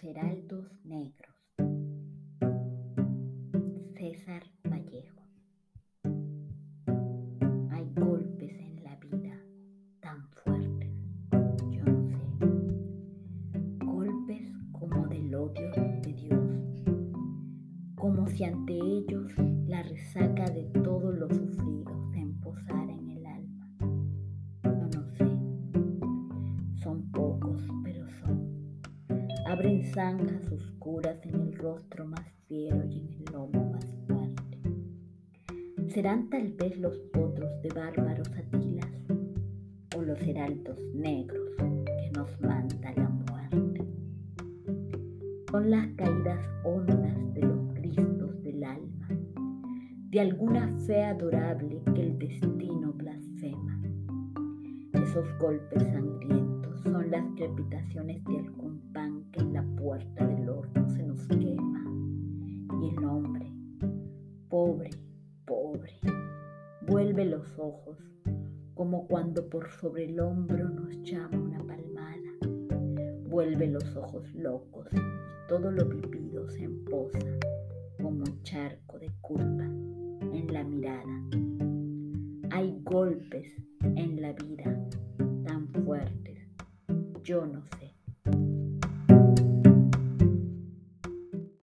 heraldos negros. César Vallejo. Hay golpes en la vida tan fuertes, yo no sé. Golpes como del odio de Dios, como si ante ellos la resaca de todo lo sufrido abren zanjas oscuras en el rostro más fiero y en el lomo más fuerte. Serán tal vez los potros de bárbaros atilas o los heraldos negros que nos manda la muerte. Son las caídas hondas de los cristos del alma, de alguna fe adorable que el destino blasfema. Esos golpes sangrientos crepitaciones de algún pan que en la puerta del horno se nos quema. Y el hombre, pobre, pobre, vuelve los ojos como cuando por sobre el hombro nos llama una palmada. Vuelve los ojos locos y todo lo vivido se emposa como un charco de culpa en la mirada. Hay golpes en la vida yo no.